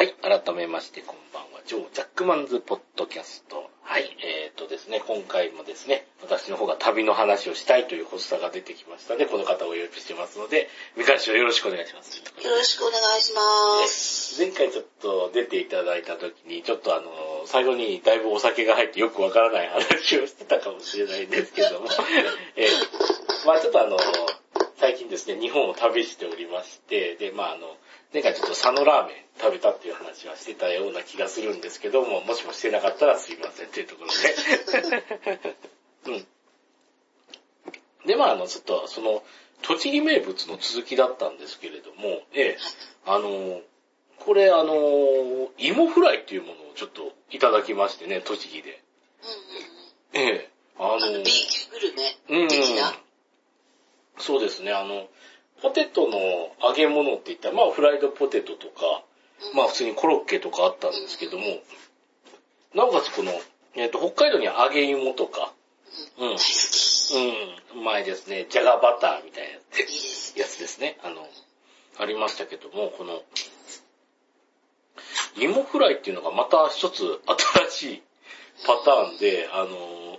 はい、改めましてこんばんは、ジョー・ジャックマンズ・ポッドキャスト。はい、えーとですね、今回もですね、私の方が旅の話をしたいという発作が出てきましたので、この方をお呼びしてますので、見返しをよろしくお願いします。よろしくお願いします。前回ちょっと出ていただいた時に、ちょっとあの、最後にだいぶお酒が入ってよくわからない話をしてたかもしれないんですけども、えーまあちょっとあの、最近ですね、日本を旅しておりまして、で、まああの、前回ちょっと佐野ラーメン食べたっていう話はしてたような気がするんですけども、もしもしてなかったらすいませんっていうところで。うん。で、まああの、ちょっとその、栃木名物の続きだったんですけれども、ええ、あの、これあの、芋フライっていうものをちょっといただきましてね、栃木で。うんうんうん。ええ、ああの、B 級グルメうん的な？そうですね、あの、ポテトの揚げ物って言ったら、まあフライドポテトとか、まあ普通にコロッケとかあったんですけども、なおかつこの、えっ、と、北海道には揚げ芋とか、うん。うん、うまいですね、じゃがバターみたいなやつです。ね。あの、ありましたけども、この、芋フライっていうのがまた一つ新しいパターンで、あの、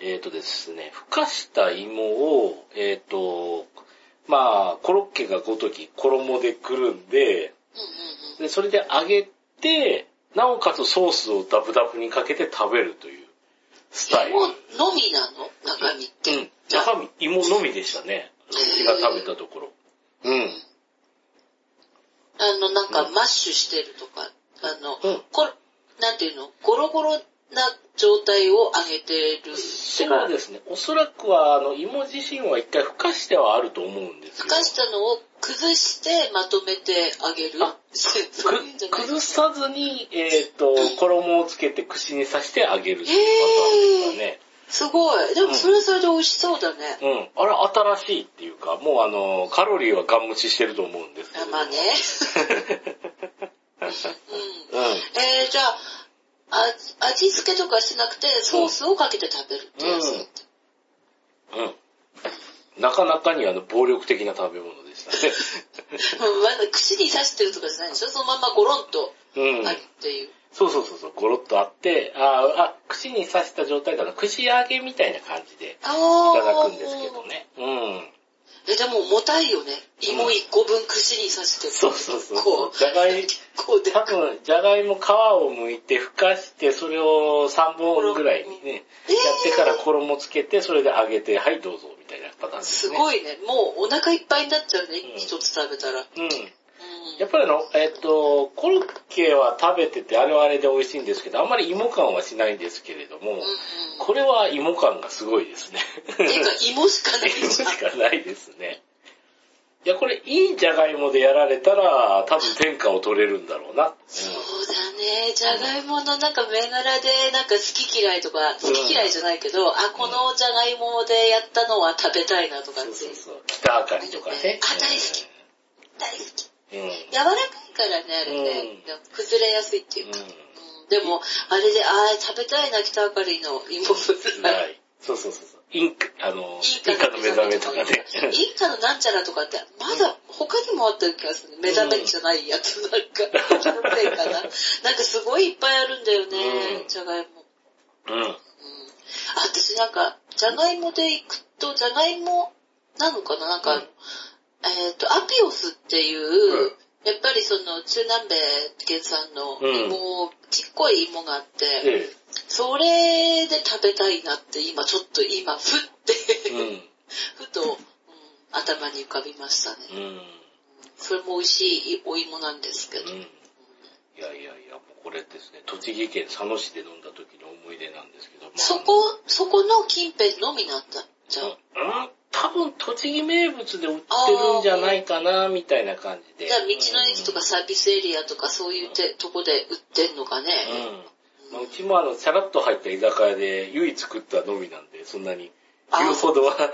えっ、とですね、ふかした芋を、えっ、と、まあ、コロッケがごとき衣でくるんで。で、それで揚げて、なおかつソースをダブダブにかけて食べるというスタイル。芋のみなの？中身って。うん。中身、芋のみでしたね。私が食べたところ。うん。あの、なんかマッシュしてるとか、あの、うんこなんていうの？ゴロゴロな状態を揚げてる。そうですね。おそらくは、あの、芋自身は一回ふかしてはあると思うんですよ。ふかしたのを崩してまとめて揚げるあ崩さずに、えっ、と、衣をつけて串に刺して揚げるっていうパターンですかね。すごい。でもそれはそれで美味しそうだね。うん。あれ新しいっていうか、もうあの、カロリーはガン無視してると思うんですけど。あまあね。うん。うん。えー、じゃあ、あ味付けとかしなくてソースをかけて食べるってやつ。うんうん。なかなかにあの、暴力的な食べ物でしたね。うんまだ串に刺してるとかじゃないでしょ？そのままゴロンとうんあるっていう。そうそうそうそう、ゴロッとあって、ああ、串に刺した状態だな、串揚げみたいな感じでいただくんですけど。ね。うん。え、でも重たいよね。芋1個分串に刺して。そうそうそうこう、じゃがい、こうで多分、じゃがいも皮を剥いて、ふかして、それを3本ぐらいにね、えーやってから衣つけて、それで揚げて、はい、どうぞ、みたいなパターンですすね。ごいね。もうお腹いっぱいになっちゃうね。うん一つ食べたら。うん。うん。やっぱりあの、えっと、コロッケは食べてて、あれはあれで美味しいんですけど、あんまり芋感はしないんですけれども、うんうん。これは芋感がすごいですね。ていうか、芋しかない 芋し。かないですね。いや、これ、いいじゃがいもでやられたら、多分天下を取れるんだろうな。そうだね。じゃがいものなんか銘柄でなんか好き嫌いとか、好き嫌いじゃないけど、あ、このじゃがいもでやったのは食べたいなとかっていうう。そそうそう。北あかりとかね。あ大好き大好き。柔らかいからね、あれね。崩れやすいっていうか。でも、あれで、あー食べたいな、北あかりの芋フん。ライ。はい。そうそうそう。インカ、あの、イインカの目覚めとかね。インカのなんちゃらとかって、まだ他にもあった気がするね。目覚めじゃないやつ、なんか、キャンペーンかな。なんかすごいいっぱいあるんだよねう、んじゃがいも。うん。うん。あ私なんか、じゃがいもで行くと、じゃがいもなのかな？なんか、うんえっ、と、アピオスっていう、うんやっぱりその中南米原産の芋、ちっこい芋があって、えそれで食べたいなって今ちょっと今、ふって。ふと、うん頭に浮かびましたね。うん。それも美味しいお芋なんですけど。うん。いやいやいや、これですね、栃木県佐野市で飲んだ時の思い出なんですけど、まあそこ、そこの近辺のみなんだ。じゃあ。うん、多分栃木名物で売ってるんじゃないかな、みたいな感じで。じゃあ道の駅とかサービスエリアとかそういうてとこで売ってんのかね。うん。まあ、うちもあの、さらっと入った居酒屋で唯一食ったのみなんで、そんなに。あ言うほどは、あ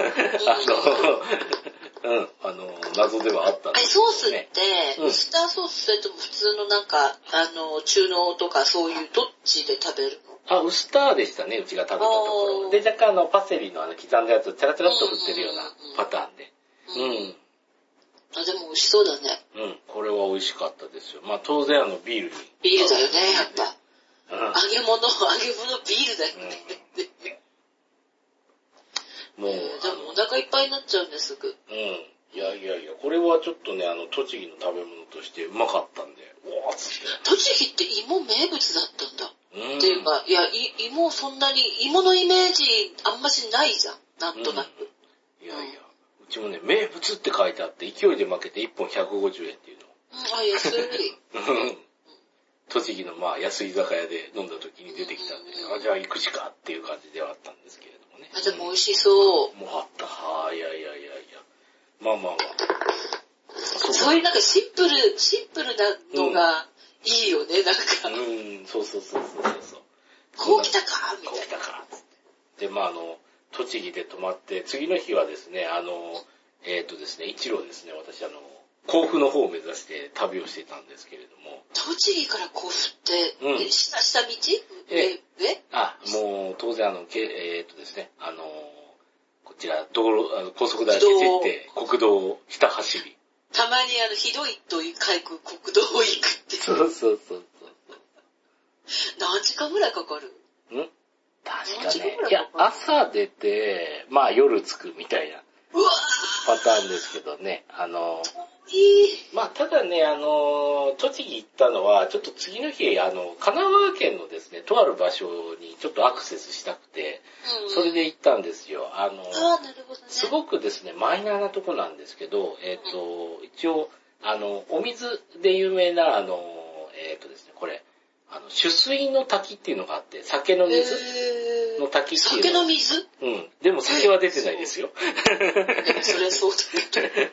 の、うん、あの、謎ではあったんですソースって、うん。ウスターソースそれとも普通のなんか、あの、中濃とかそういうどっちで食べるの？あ、ウスターでしたね、うちが食べたところ。で、若干あの、パセリのあの、刻んだやつをチャラチャラっと振ってるようなパターンで。うん。あ、でも美味しそうだね。うん、これは美味しかったですよ。まあ当然あのビールに。ビールだよね、やっぱ。うん。揚げ物、揚げ物ビールだよね。もう、でもお腹いっぱいになっちゃうんですぐ。うん。いやいやいや、これはちょっとね、あの、栃木の食べ物としてうまかったんで、おーっつって。栃木って芋名物だったんだ。うん。っていうか、いや、い芋そんなに、芋のイメージあんましないじゃん。なんとなく。いやいや、うちもね、名物って書いてあって、勢いで負けて1本150円っていううん、あ、安い。の。栃木のまあ安い居酒屋で飲んだ時に出てきたんで、あ、じゃあ行くしかっていう感じではあったんですけれどもね。あ、でも美味しそう。もうあった。はあ、いやいやいやいや。まあまあまあ。そそういうなんかシンプル、シンプルなのがいいよね、なんか。うん、そうそうそうそうそうそう。こう来たかみこう来たいな。たかつって。で、まああの、栃木で泊まって、次の日はですね、あの、えっ、とですね、一路ですね、私あの、甲府の方を目指して旅をしていたんですけれども、栃木から甲府って、うんえ下、下道？ええ、えあ、もう当然あの、けえっ、とですね、あの、こちら、道路、あの高速台を出て、国道をひた走り。たまにあの、ひどいと書く国道を行くって。そうそうそうそう。何時間ぐらいかかる？ん？確かね。いや朝出て、まあ夜着くみたいなパターンですけどね、あの。まあ、ただね、あの、栃木行ったのは、ちょっと次の日、あの、神奈川県のですね、とある場所にちょっとアクセスしたくて、うん、それで行ったんですよ。あの。すごくですね、マイナーなとこなんですけど、えっ、と、一応、あの、お水で有名な、あの、えっ、とですね、これ、あの、取水の滝っていうのがあって、酒の水の滝っていう酒の水？うん。でも酒は出てないですよ。いやそりゃそうだけど。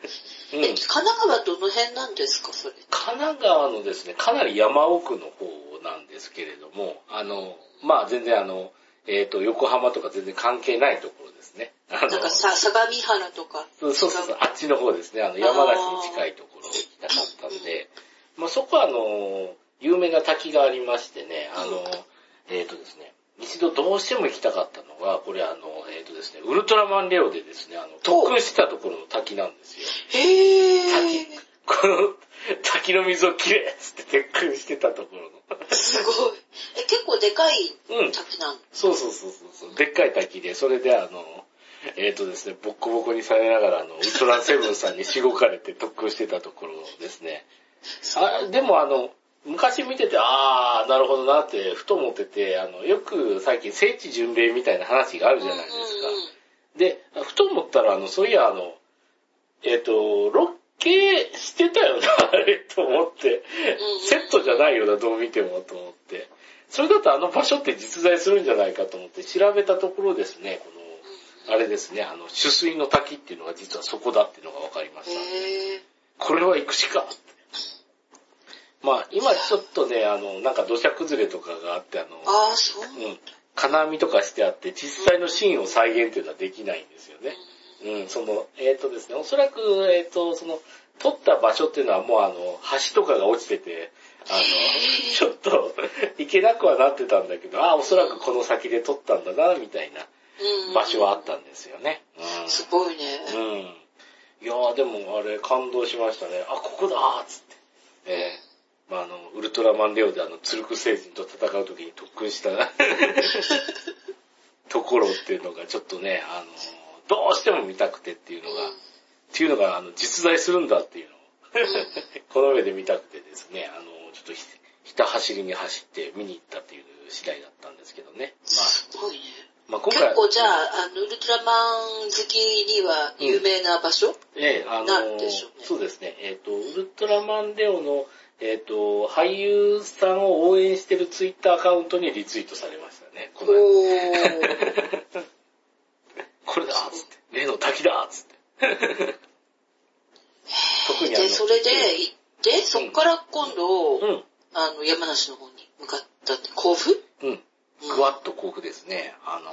うんえ、神奈川どの辺なんですか、それ。神奈川のですね、かなり山奥の方なんですけれども、あの、まあ全然あの、えっ、と、横浜とか全然関係ないところですね。あのなんかさ、相模原とか。そうそうそう、あっちの方ですね、あの、山梨に近いところに行きたかったんで、まあそこはあの、有名な滝がありましてね、あの、えっ、とですね、一度どうしても行きたかったのが、これあの、えっ、とですね、ウルトラマンレオでですね、あの、特訓してたところの滝なんですよ。へ滝ー。この滝の水をきれいっつって鉄訓してたところの。すごい。え、結構でかいうん。滝なのそうそうそうそうそう。でっかい滝で、それであの、えっ、とですね、ボッコボコにされながら、あの、ウルトラセブンさんにしごかれて特訓してたところですね。あ、でもあの、昔見てて、あー、なるほどなって、ふと思ってて、あの、よく最近聖地巡礼みたいな話があるじゃないですか。で、ふと思ったら、あの、そういや、あの、えっ、と、ロッケしてたよな、あれ、と思って、うんセットじゃないよな、どう見ても、と思って。それだとあの場所って実在するんじゃないかと思って調べたところですね、この、あれですね、あの、取水の滝っていうのが実はそこだっていうのが分かりました。これは行くしか。まあ、今ちょっとね、あの、なんか土砂崩れとかがあって、あの、ああ、そう。うん、金網とかしてあって、実際のシーンを再現っていうのはできないんですよね。うん、その、えっ、とですね、おそらく、えっ、と、その、撮った場所っていうのはもうあの、橋とかが落ちてて、あの、ちょっと、行けなくはなってたんだけど、あ、おそらくこの先で撮ったんだな、みたいなうん場所はあったんですよね。すごいね。うん。うん。いやーでもあれ感動しましたね。あ、ここだーっつって。えー、まああの、ウルトラマンレオであの、ツルク星人と戦う時に特訓した ところっていうのがちょっとね、あの、どうしても見たくてっていうのが、っていうのが、あの、実在するんだっていうのを、この目で見たくてですね、あの、ちょっとひ、ひた走りに走って見に行ったっていう次第だったんですけどね。すごいね。まあ、まあ今回結構じゃあ、あの、ウルトラマン好きには有名な場所、ええ、あのなんでしょうねそうですね。えっ、と、ウルトラマンレオの、えっ、と、俳優さんを応援してるツイッターアカウントにリツイートされましたね。このおー。これだっつって。例の滝だっつって。特にで、それで行って、そっから今度、うん。あの、山梨の方に向かったって、甲府？うん。ぐわっと甲府ですね。あの、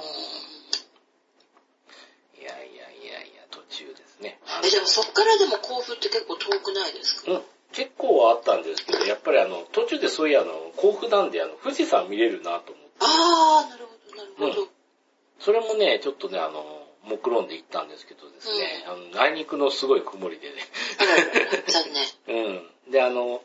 いやいやいやいや、途中ですね。え、でもそっからでも甲府って結構遠くないですか？うん。結構はあったんですけど、やっぱりあの、途中でそういうあの、甲府なんであの、富士山見れるなと思って。あー、なるほど、なるほど。それもね、ちょっとね、あの、目論んで行ったんですけどですね、あの、あいにくのすごい曇りでね。残念。うん。で、あの、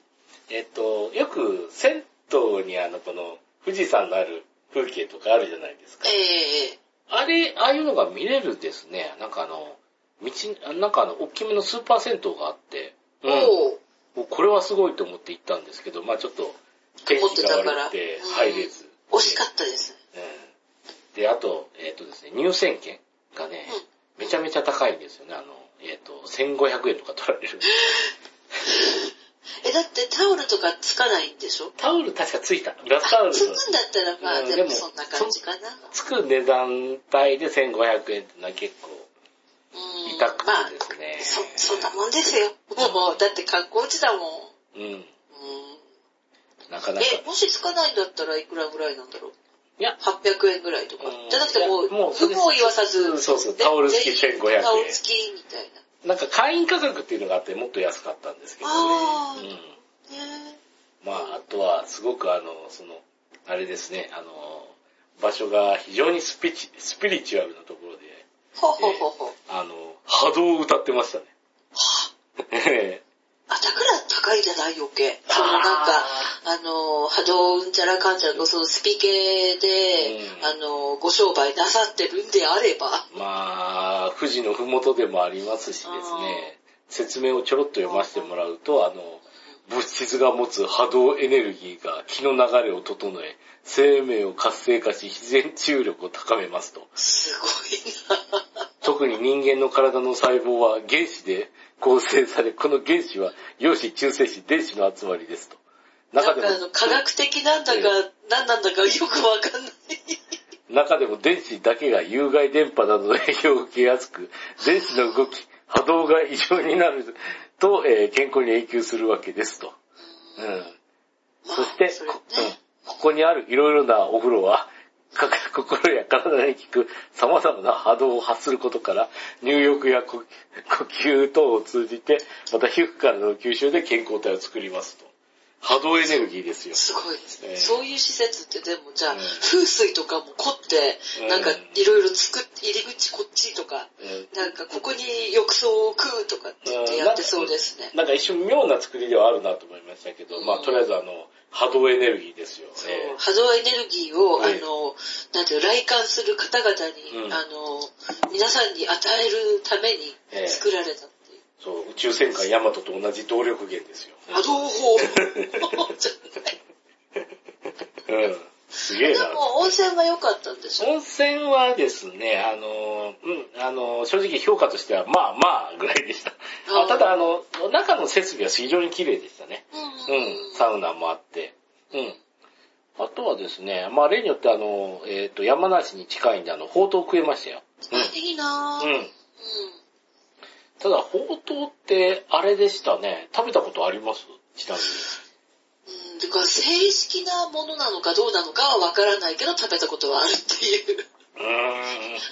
えっと、よく銭湯にあの、この富士山のある風景とかあるじゃないですか。ええあれ、ああいうのが見れるですね。なんかあの、道、なんかあの、大きめのスーパー銭湯があって、うん。これはすごいと思って行ったんですけど、まあちょっと、天気が悪くて入れず。惜しかったです。うんで、あと、えっ、とですね、入選券がね、めちゃめちゃ高いんですよね。あの、えっ、と、1500円とか取られる。え、だってタオルとかつかないんでしょ？タオル確かついた。バスタオルつくんだったらまあ、うんでもそんな感じかな。つく値段帯で1500円ってのは結構うん痛くまあてですね。そ、そんなもんですよ。もう、だって観光地だもん。うん。うんなかなか。え、もしつかないんだったらいくらぐらいなんだろう？いや、800円ぐらいとかうん。じゃなくてもう、もうそれ有無を言わさず、そうそうでタオル付き全員1500円タオル付きみたいな。なんか会員価格っていうのがあってもっと安かったんですけどね。うん。ねまあ、あとは、すごくあの、その、あれですね、あの、場所が非常にスピチ、スピリチュアルなところで、ほほほほ。あの、波動を歌ってましたね。え えあ、だから高いじゃない余計。そのなんか、あの、波動うんちゃらかんちゃらのそのスピ系で、うんあの、ご商売なさってるんであれば、まあ、富士のふもとでもありますしですね、説明をちょろっと読ませてもらうと、あの、物質が持つ波動エネルギーが気の流れを整え、生命を活性化し、自然治癒力を高めますと。すごいな。特に人間の体の細胞は原子で構成され、この原子は陽子、中性子、電子の集まりですと。中でも科学的なんだか、何なんだかよくわかんない。中でも電子だけが有害電波などの影響を受けやすく、電子の動き、波動が異常になると、えー健康に影響するわけですと。うん。まあそして、それこうんね。ここにあるいろいろなお風呂は、か 心や体に効く様々な波動を発することから、入浴や呼呼吸等を通じて、また皮膚からの吸収で健康体を作りますと。波動エネルギーですよ。すごいですね。ええそういう施設ってでもじゃあ、うん風水とかも凝って、うんなんかいろいろ作って、入り口こっちとか、うんなんかここに浴槽を置くとかってやってそうですね。なんか一瞬妙な作りではあるなと思いましたけど、まあとりあえずあの、波動エネルギーですよそうね。波動エネルギーを、はいあの、なんていうの来館する方々に、うんあの、皆さんに与えるためにええ作られた。そう、宇宙戦艦ヤマトと同じ動力源ですよ。波動法じゃない。うん。すげえな。でも温泉は良かったんでしょ？温泉はですね、あの、うん、あの、正直評価としては、まあまあぐらいでした。あーあただ、あの、中の設備は非常に綺麗でしたね。うんうん、サウナもあって。うん。あとはですね、まあ例によってあの、えっ、と、山梨に近いんで、あの、ほうとう食えましたよ。あいいなぁ。うん。ううんん。ただ、ほうとうって、あれでしたね。食べたことあります？ちなみに。うん、だから正式なものなのかどうなのかはわからないけど食べたことはあるっていう。うーん。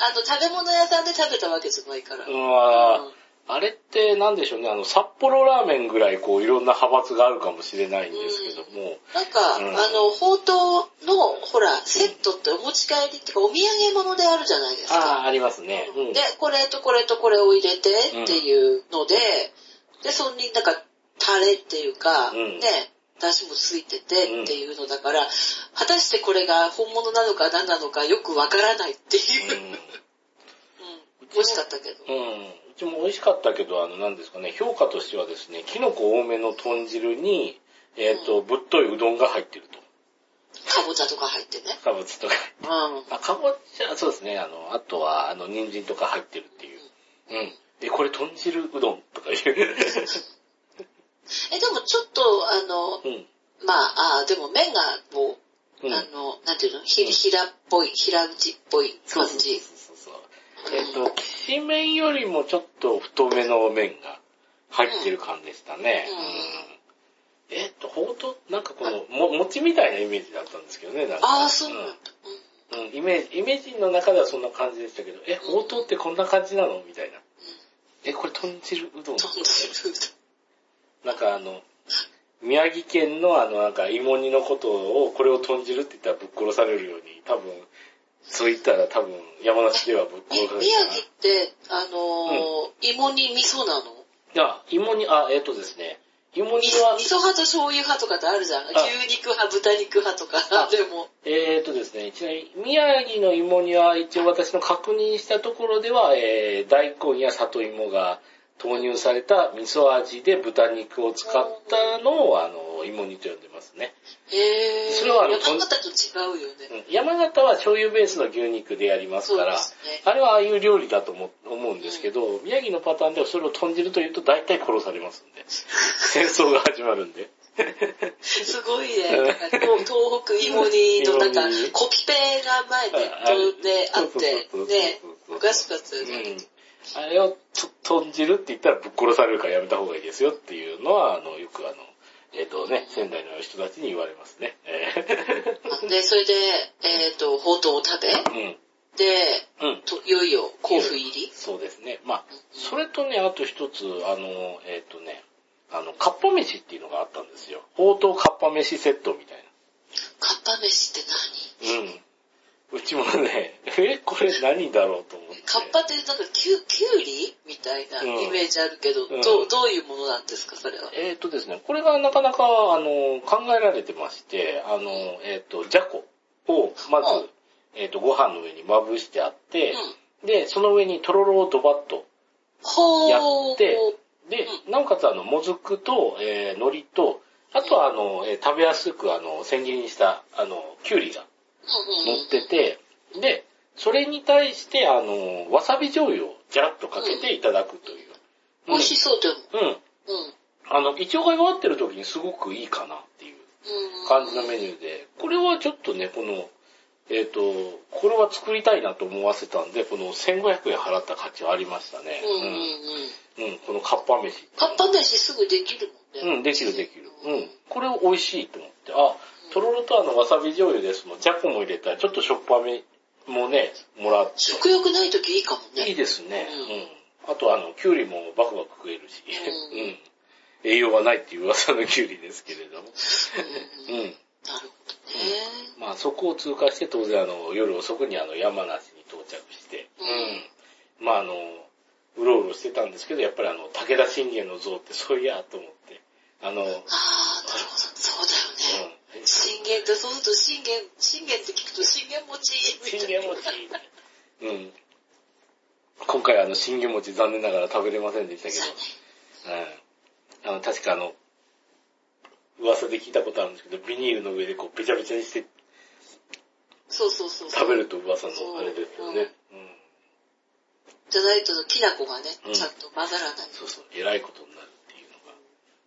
あの、食べ物屋さんで食べたわけじゃないから。うわうんあれってなんでしょうね、あの、札幌ラーメンぐらいこういろんな派閥があるかもしれないんですけども、なんか、うんあの、ほうとうの、ほら、セットってお持ち帰りっていうか、お土産物であるじゃないですあか。あ、ありますね。うん。で、これとこれとこれを入れてっていうので、で、そんになんか、タレっていうか、うんね、出汁もついててっていうのだから、果たしてこれが本物なのか何なのかよくわからないっていう。うん。美味しかったけど。うん。うん。うちも美味しかったけど、あの、なんですかね、評価としてはですね、キノコ多めの豚汁に、えっ、と、ぶっというどんが入ってると。かぼちゃとか入ってね。かぼちとか。うん。あ、かぼちゃ、そうですね、あの、あとは、あの、人参とか入ってるっていう。うん。え、これ豚汁うどんとかいう。え、でもちょっと、あの、うん。まあ、あーでも麺がもう、うんあの、なんていうの、ひ平っぽい、平打ちっぽい感じ。えっ、と、きしめんよりもちょっと太めの麺が入ってる感じでしたね。うん。うん。えっ、と、ほうとう、なんかこの、も、餅みたいなイメージだったんですけどね、なんか。ああ、そうなんだ。うん。イメージ、イメージの中ではそんな感じでしたけど、え、ほうとうってこんな感じなの？みたいな。え、これ豚汁うどん？どんどん。なんかあの、宮城県のあの、なんか芋煮のことを、これを豚汁って言ったらぶっ殺されるように、多分、そう言ったら多分山梨ではぶっみ殺され宮城って、あのー芋煮味噌なの？いや、芋煮、あ、えっ、とですね、芋煮味は、噌派と醤油派とかってあるじゃん。牛肉派、豚肉派とか。でも、えっ、とですね、ちなみに宮城の芋煮は一応私の確認したところでは、えー、大根や里芋が投入された味噌味で豚肉を使ったのを、あの、芋煮と呼んでますね。へー。それはあの山形と違うよね。うん山形は醤油ベースの牛肉でやりますから、ねあれはああいう料理だと思思うんですけど、宮城のパターンではそれを豚汁というと大体殺されますんで。戦争が始まるんで。すごいね。東東北芋煮となんかコピペが前ネットであってね、そうおかしかったようね。ん。あれをと豚汁って言ったらぶっ殺されるからやめた方がいいですよっていうのは、あの、よくあの、えっ、とね、仙台の人たちに言われますね。えで、それで、えっ、と、ほうとうを食べ、ーで、うん。うん。といよいよ甲府入り？そうですね。まあ、それとね、あと一つ、あの、えっ、とね、あの、かっぱ飯っていうのがあったんですよ。ほうとうかっぱ飯セットみたいかっぱ飯って何？な。うん。うちもね、え、これ何だろうと思って。カッパってなんかきゅきゅうりみたいなうんイメージあるけど、うんどうどういうものなんですか、それは？えっ、とですね、これがなかなか、あの、考えられてまして、あの、えっ、と、じゃこを、まず、うんえっ、と、ご飯の上にまぶしてあって、うん。で、その上にとろろをドバッと。やってで、なおかつあの、もずくと、えー、海苔と、あとはあの、えー食べやすくあの、千切りにした、あの、きゅうりが乗ってて、で、それに対して、あの、わさび醤油をジャラッとかけていただくという。美味しそうでも。うん。うん。うん。あの、胃腸が弱ってる時にすごくいいかなっていううん感じのメニューで、これはちょっとね、この、えっ、と、これは作りたいなと思わせたんで、この1500円払った価値はありましたね。うんうんうん。うん。うん、このカッパ飯。かっぱ飯すぐできるもんね。うん、できるできる。うん。これ美味しいと思って。あ、とろろとあのわさび醤油ですもん。じゃこも入れたらちょっとしょっぱめもね、もらって。食欲ない時いいかもね。いいですね。うんうん。あとあの、きゅうりもバクバク食えるし。ううんん。栄養がないっていう噂のきゅうりですけれども。うん。なるほどね。まあそこを通過して当然あの、夜遅くにあの、山梨に到着して。うんうん。まああの、うろうろしてたんですけど、やっぱりあの、武田信玄の像ってそういやと思って。あの、うん。ああ、なるほど。そうだよね。信玄って、そうすると信玄、信玄って聞くと信玄餅。信玄餅。うん。今回あの、信玄餅残念ながら食べれませんでしたけど、うん。あの、確かあの、噂で聞いたことあるんですけど、ビニールの上でこう、べちゃべちゃにしてそうそうそう。食べると噂のあれですよね。うん。じゃないときな粉がね、うんちゃんと混ざらない。そうそう、えらいことになるっていうのが。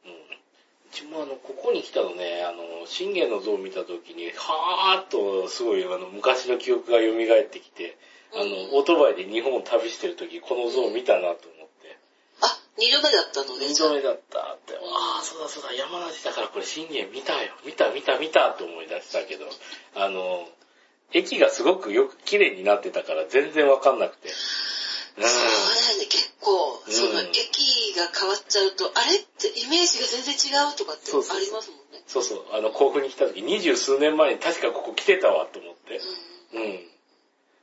うん。うちもあの、ここに来たのね、あの、信玄の像を見たときに、はーっと、すごい、あの、昔の記憶が蘇ってきて、あうん。の、オートバイで日本を旅してるとき、この像を見たなと思って、あ、二度目だったのね、二じゃあ。度目だったって、ああ、そうだそうだ、山梨だからこれ信玄見たよ、見た見た見たと思い出したけど、あの、駅がすごくよく綺麗になってたから全然わかんなくて。うん。そうだよね、結構、うんその駅が変わっちゃうと、あれってイメージが全然違うとかってありますもんね。そうそう、あの、甲府に来た時、二十数年前に確かここ来てたわと思って。うんうん。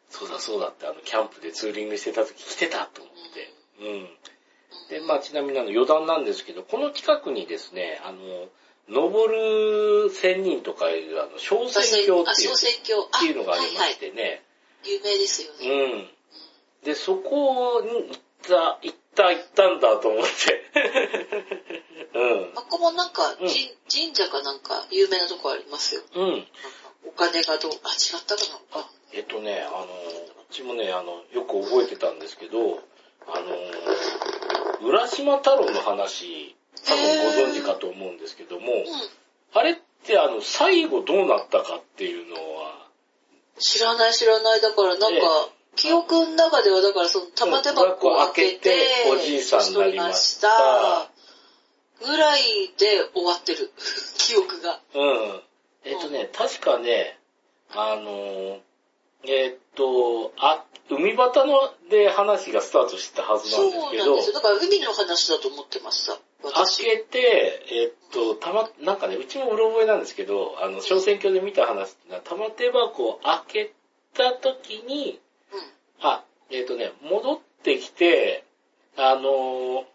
そうだそうだって、あの、キャンプでツーリングしてた時来てたと思って。うん。で、まあ、ちなみにあの、余談なんですけど、この近くにですね、あの、登る仙人とかいう、あの、小仙峡あ、っていうっていうのがありま。してね。有名ですよね。うん。で、そこに行った、行った、行ったんだと思って。うん。あここもなんか、うんじ神社かなんか有名なとこありますよ。うん。お金がどう、あ、違ったかな。あ、えっとね、あの、うちもね、あの、よく覚えてたんですけど、あの、浦島太郎の話、多分ご存知かと思うんですけども、うん。あれってあの、最後どうなったかっていうのは、知らない知らない。だからなんええか、記憶の中ではだからその玉手箱を開けて、おじいさんになりましたぐらいで終わってる。記憶が。うん。えっとね、確かね、あの、えっと、あ、海端ので話がスタートしたはずなそうんですけどなんです、よ。だから海の話だと思ってました。開私。けて、えっと、たま、なんかね、うちもうろ覚えなんですけど、あの、小選挙で見た話ってのは、玉手箱を開けた時に、うん。あ、えっ、とね、戻ってきて、あのー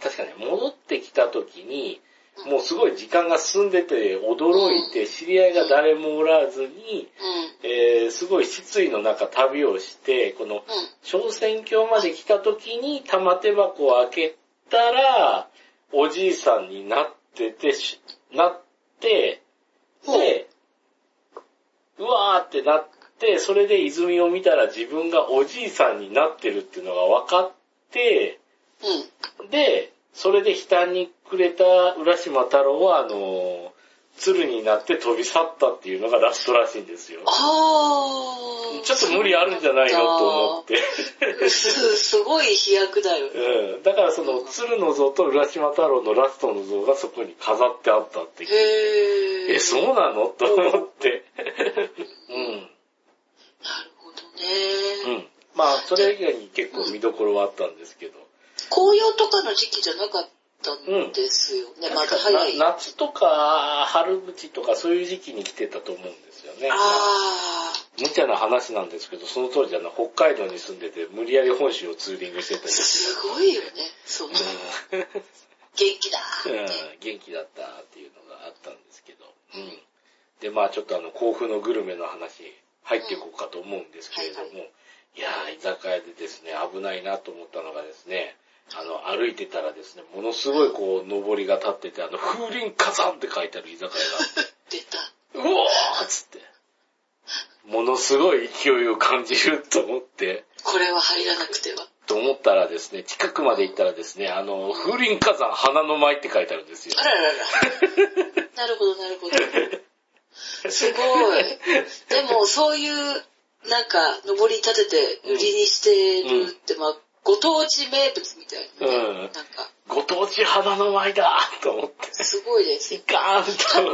確かね、戻ってきた時に、もうすごい時間が進んでて驚いて、知り合いが誰もおらずに、うん。えーすごい失意の中旅をして、このうん。小選挙まで来た時に玉手箱を開けたら、おじいさんになっててし、なって、で、うわーってなって、それで泉を見たら自分がおじいさんになってるっていうのが分かって、うん。で、それで悲嘆にくれた浦島太郎は、あの、鶴になって飛び去ったっていうのがラストらしいんですよ。あー。ちょっと無理あるんじゃないのと思って。す、すごい飛躍だよね。うん。だからその鶴の像と浦島太郎のラストの像がそこに飾ってあったって聞いて。へー。え、そうなの？と思って。うん。うん。まあ、それ以外に結構見どころはあったんですけど。紅葉とかの時期じゃなかったんですよね。まだ早い。な夏とか春口とかそういう時期に来てたと思うんですよね。あ無茶な話なんですけど、その当時あの北海道に住んでて無理やり本州をツーリングしてたー。りすごいよね。その、元気だーうん。元気だったっていうのがあったんですけど。うん。で、まあちょっとあの、甲府のグルメの話入っていこうかと思うんですけれども、うんはいいやー、居酒屋でですね、危ないなと思ったのがですね、あの、歩いてたらですね、ものすごいこう、上りが立ってて、あの、風林火山って書いてある居酒屋があって、出た。うおーっつって、ものすごい勢いを感じると思って、これは入らなくては。と思ったらですね、近くまで行ったらですね、あの、風林火山花の舞って書いてあるんですよあ。ららら。なるほど、なるほど。すごい。でも、そういう、なんか、登り立てて売りにしてるって、まあ、ご当地名物みたいなね。うんなんか、ご当地花の舞だ と思って、すごいですい。かんと。確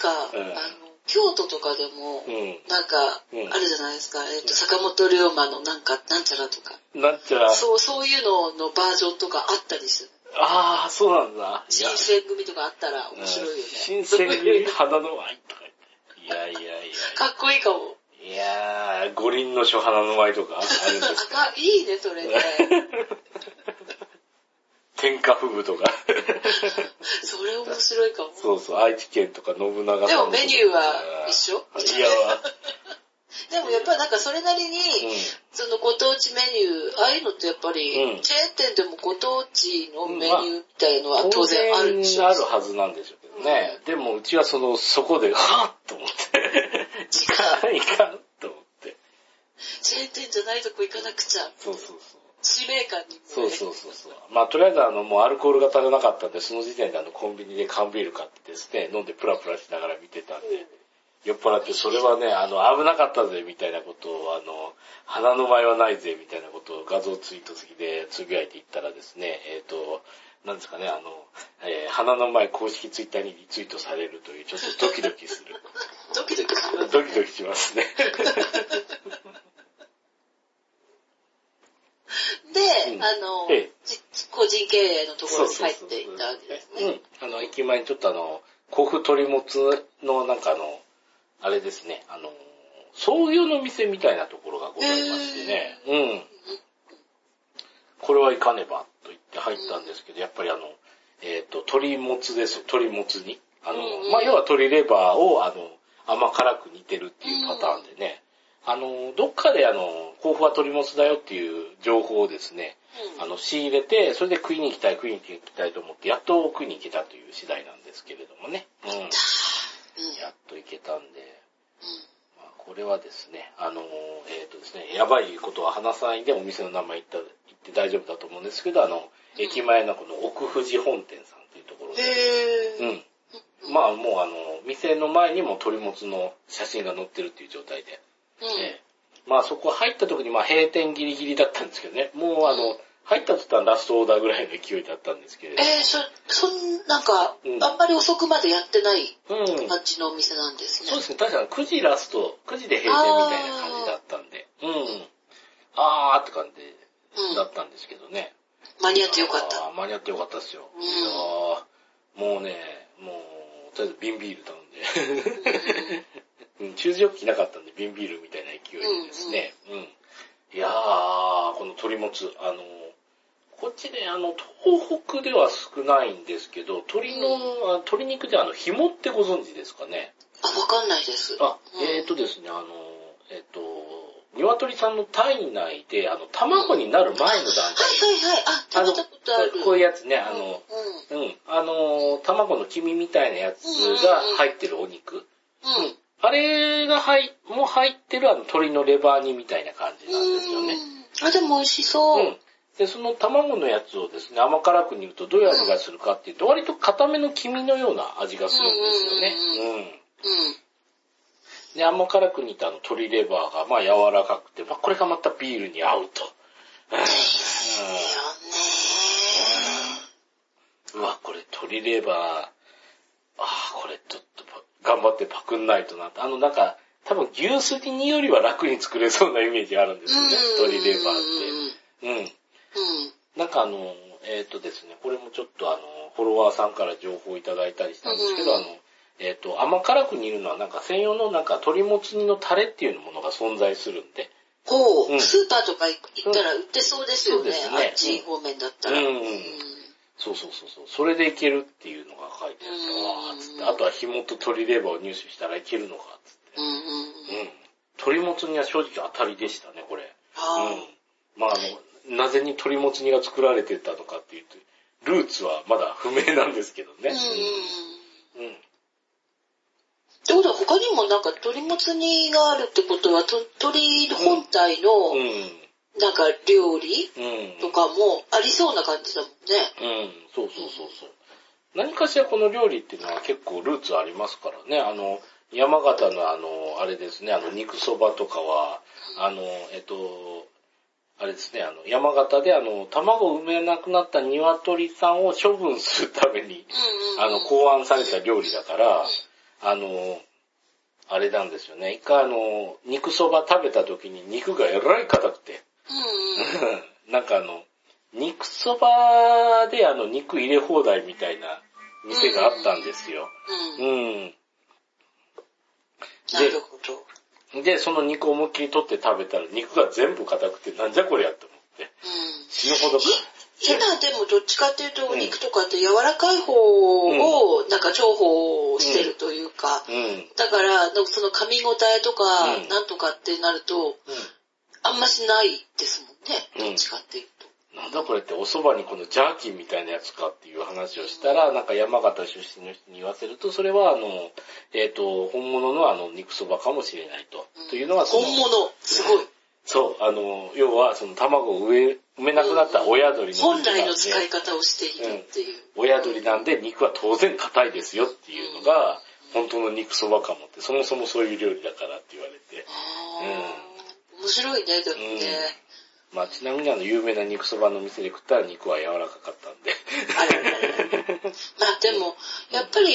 か、うんあの、京都とかでも、うん。なんか、うんあるじゃないですか。えっ、と、坂本龍馬のなんか、なんちゃらとか。なんちゃら、そう、そういうののバージョンとかあったりする。ああ、そうなんだ。新選組とかあったら面白いよね。新鮮に花の舞とか言って。いやいやいや。かっこいいかも。いやー、五輪の書花の舞とかあるんですか？あ、いいね、それね。天下布武とか。それ面白いかも。そうそう、愛知県とか信長さんのでもメニューは一緒？いや、でもやっぱりなんかそれなりに、そのご当地メニュー、ああいうのってやっぱり、うんチェーン店でもご当地のメニューみたいのは当然あるでしょ。当然あるはずなんでしょうけどね。でもうちはその、そこで、はっと思って。いかん、いかん、と思って。チェーン店じゃないとこ行かなくちゃ。そうそうそう。使命感にそうそうそうそう。まあとりあえずあのもうアルコールが足らなかったんで、その時点であのコンビニで缶ビール買ってですね、飲んでプラプラしながら見てたんで、酔っ払ってそれはね、あの危なかったぜみたいなことを、あの、鼻の前はないぜみたいなことを画像ツイート付きでつぶやいていったらですね、えっ、と、なんですかね、あの、えー鼻の前公式ツイッターにリツイートされるというちょっとドキドキする。ドキドキする。ドキドキしますね。で、うんあの、ええじ個人経営のところに入っていったわけですね。うん。あの、駅前にちょっとあの、甲府鳥もつのなんかあの、あれですね、あの、創業の店みたいなところがございましてね、うん。これはいかねばと言って入ったんですけど、やっぱりあの、えっ、と、鶏もつですよ、鶏もつに。あの、うんまあ、要は鶏レバーを、あの、甘辛く煮てるっていうパターンでね、あの、どっかであの、甲府は鶏もつだよっていう情報をですね、うんあの、仕入れて、それで食いに行きたい、食いに行きたいと思って、やっと食いに行けたという次第なんですけれどもね。うん。うんやっと行けたんで、まあ、これはですね、あのー、えっ、とですね、やばいことは話さないでお店の名前言った言って大丈夫だと思うんですけど、あの、駅前のこの奥富士本店さんというところで。うん。まあもうあの、店の前にも鳥もつの写真が載ってるっていう状態で、うん。ええ。まあそこ入った時にまあ閉店ギリギリだったんですけどね、もうあの、入った途端ラストオーダーぐらいの勢いだったんですけれど。えー、そ、そん、なんか、うんあんまり遅くまでやってないうん。感じのお店なんですね。そうですね、確かに9時ラスト、9時で閉店みたいな感じだったんで、うん。あーって感じうんだったんですけどね。間に合ってよかった。間に合ってよかったですよ。うんもうね、もう、とりあえず瓶ビール頼んで。うん、中ジョッキなかったんで、瓶ビールみたいな勢いでですね。うん、いやー、この鶏もつ、あの、こっちね、あの、東北では少ないんですけど、鶏の、あ鶏肉であの、紐ってご存知ですかね？あ、わかんないです。あ、うんえーとですね、あの、えっ、と、鶏さんの体内で、あの、卵になる前の段階はいはいはい。あ、食べたことある。こういうやつね、あの、うん。うん、あの、卵の黄身みたいなやつが入ってるお肉。うん。うん。あれが入、もう入ってるあの鶏のレバー煮みたいな感じなんですよね。うん。あ、でも美味しそうう。ん。で、その卵のやつをですね、甘辛く煮るとどういう味がするかっていうと、割と固めの黄身のような味がするんですよね。うんうん。うん。で、甘辛く煮たあの鶏レバーがまあ柔らかくて、まあこれがまたビールに合うと。うんいいよねうわ、これ鶏レバー、ああ、これちょっと頑張ってパクんないとなって。あのなんか、多分牛すじ煮よりは楽に作れそうなイメージがあるんですよね、鶏レバーって。うん。なんかあの、えっ、とですね、これもちょっとあの、フォロワーさんから情報いただいたりしたんですけど、うんあの、えっ、と、甘辛く煮るのはなんか専用のなんか鶏もつ煮のタレっていうものが存在するんで、こう、うんスーパーとか行ったら売ってそうですよね。そうですねあっち方面だったら。うんうんそうそうそうそう、それでいけるっていうのが書いてあって、うんわーっつって、あとは紐と鶏レバーを入手したらいけるのかっつって。うんうんうん。うん。鶏もつ煮は正直当たりでしたね、これ。あうん。まああの、なぜに鶏もつ煮が作られてたのかっていうと、ルーツはまだ不明なんですけどね。うんうん。ってことは他にもなんか鶏もつ煮があるってことは、と鶏本体のうん。なんか料理うん。とかもありそうな感じだもんね。うん。そうそうそうそう。何かしらこの料理っていうのは結構ルーツありますからね。あの、山形のあの、あれですね、あの、肉そばとかは、あの、えっと、あれですね、あの、山形であの、卵を産めなくなった鶏さんを処分するために。あの、考案された料理だから、あの、あれなんですよね。一回あの、肉そば食べた時に肉がえらい硬くて。なんかあの、肉そばであの、肉入れ放題みたいな店があったんですよ。うん。うん。なるほど。で、その肉を思いっきり取って食べたら肉が全部硬くてなんじゃこりゃって思って。うん。死ぬほどか。今でもどっちかっていうとお肉とかって柔らかい方をなんか重宝してるというか、うん。だからその噛み応えとかうんなんとかってなるとあんましないですもんね。うんどっちかっていうと。なんだこれってお蕎麦にこのジャーキーみたいなやつかっていう話をしたら、なんか山形出身の人に言わせると、それはあの、えっ、と、本物のあの肉蕎麦かもしれないと。というのは本物、すごい。そう、あの、要はその卵を植え、埋めなくなった親鳥の本来の使い方をしているっていう。親鳥なんで肉は当然硬いですよっていうのが、本当の肉そばかもって、そもそもそういう料理だからって言われて。あー面白いね、でもね。まあちなみにあの有名な肉そばの店で食ったら肉は柔らかかったんで。まあでも、やっぱり、